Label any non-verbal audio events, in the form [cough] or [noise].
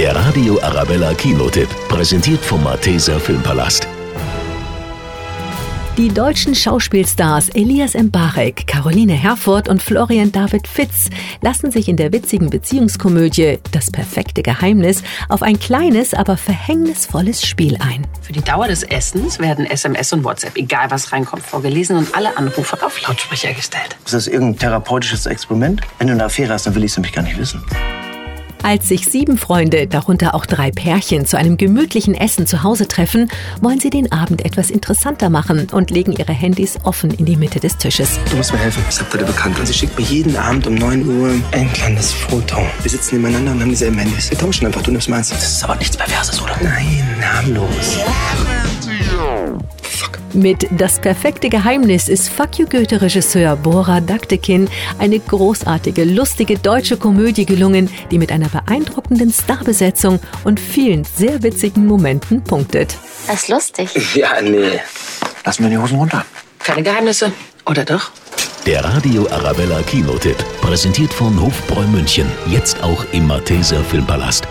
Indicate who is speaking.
Speaker 1: Der Radio Arabella Kinotipp, präsentiert vom Malteser Filmpalast.
Speaker 2: Die deutschen Schauspielstars Elias Mbarek, Caroline Herford und Florian David Fitz lassen sich in der witzigen Beziehungskomödie Das perfekte Geheimnis auf ein kleines, aber verhängnisvolles Spiel ein.
Speaker 3: Für die Dauer des Essens werden SMS und WhatsApp, egal was reinkommt, vorgelesen und alle Anrufe auf Lautsprecher gestellt.
Speaker 4: Ist das irgendein therapeutisches Experiment? Wenn du eine Affäre hast, dann will ich es nämlich gar nicht wissen.
Speaker 2: Als sich sieben Freunde, darunter auch drei Pärchen, zu einem gemütlichen Essen zu Hause treffen, wollen sie den Abend etwas interessanter machen und legen ihre Handys offen in die Mitte des Tisches.
Speaker 4: Du musst mir helfen. Ich hab deine Bekannte. Sie schickt mir jeden Abend um 9 Uhr ein kleines Foto. Wir sitzen nebeneinander und haben dieselben Handys. Wir tauschen einfach. Du nimmst meins. Das ist aber nichts Perverses, oder? Nein, harmlos.
Speaker 2: Mit Das perfekte Geheimnis ist Fuck You Goethe-Regisseur Bora Daktekin eine großartige, lustige deutsche Komödie gelungen, die mit einer beeindruckenden Starbesetzung und vielen sehr witzigen Momenten punktet.
Speaker 5: Das ist lustig. [laughs]
Speaker 4: Ja, nee. Lassen wir die Hosen runter.
Speaker 3: Keine Geheimnisse. Oder doch?
Speaker 1: Der Radio Arabella Kinotipp, präsentiert von Hofbräu München, jetzt auch im Malteser Filmpalast.